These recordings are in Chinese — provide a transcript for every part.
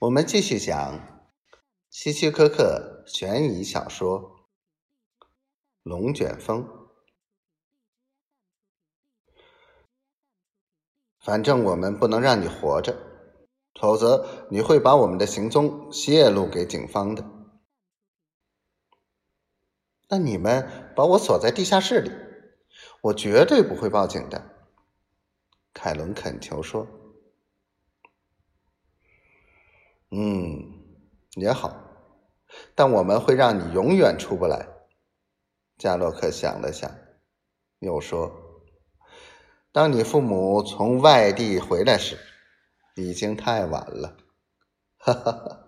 我们继续讲希区柯克悬疑小说《龙卷风》。反正我们不能让你活着，否则你会把我们的行踪泄露给警方的。那你们把我锁在地下室里，我绝对不会报警的。凯伦恳求说。嗯，也好，但我们会让你永远出不来。加洛克想了想，又说：“当你父母从外地回来时，已经太晚了。”哈哈哈。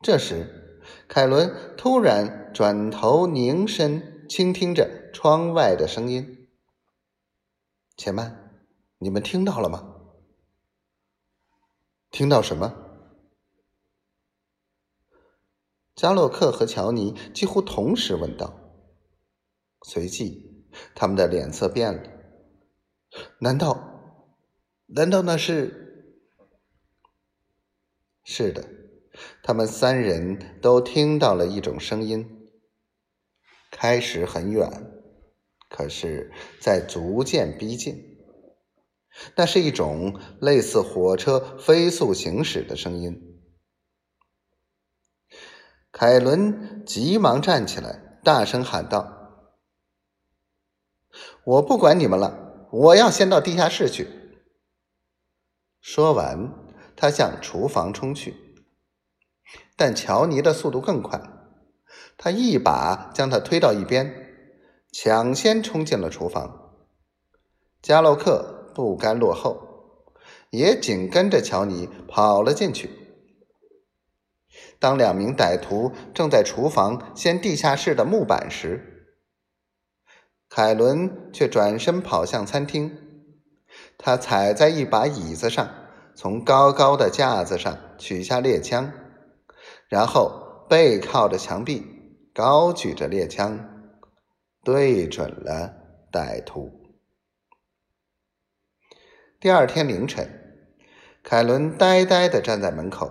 这时，凯伦突然转头凝神倾听着窗外的声音。且慢，你们听到了吗？听到什么？加洛克和乔尼几乎同时问道。随即，他们的脸色变了。难道？难道那是？是的，他们三人都听到了一种声音，开始很远，可是在逐渐逼近。那是一种类似火车飞速行驶的声音。凯伦急忙站起来，大声喊道：“我不管你们了，我要先到地下室去。”说完，他向厨房冲去。但乔尼的速度更快，他一把将他推到一边，抢先冲进了厨房。加洛克。不甘落后，也紧跟着乔尼跑了进去。当两名歹徒正在厨房掀地下室的木板时，凯伦却转身跑向餐厅。他踩在一把椅子上，从高高的架子上取下猎枪，然后背靠着墙壁，高举着猎枪，对准了歹徒。第二天凌晨，凯伦呆呆地站在门口，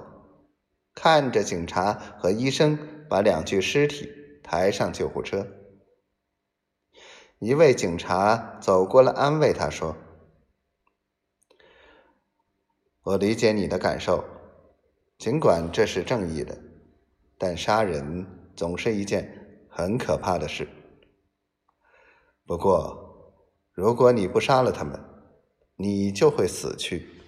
看着警察和医生把两具尸体抬上救护车。一位警察走过来安慰他说：“我理解你的感受，尽管这是正义的，但杀人总是一件很可怕的事。不过，如果你不杀了他们，”你就会死去。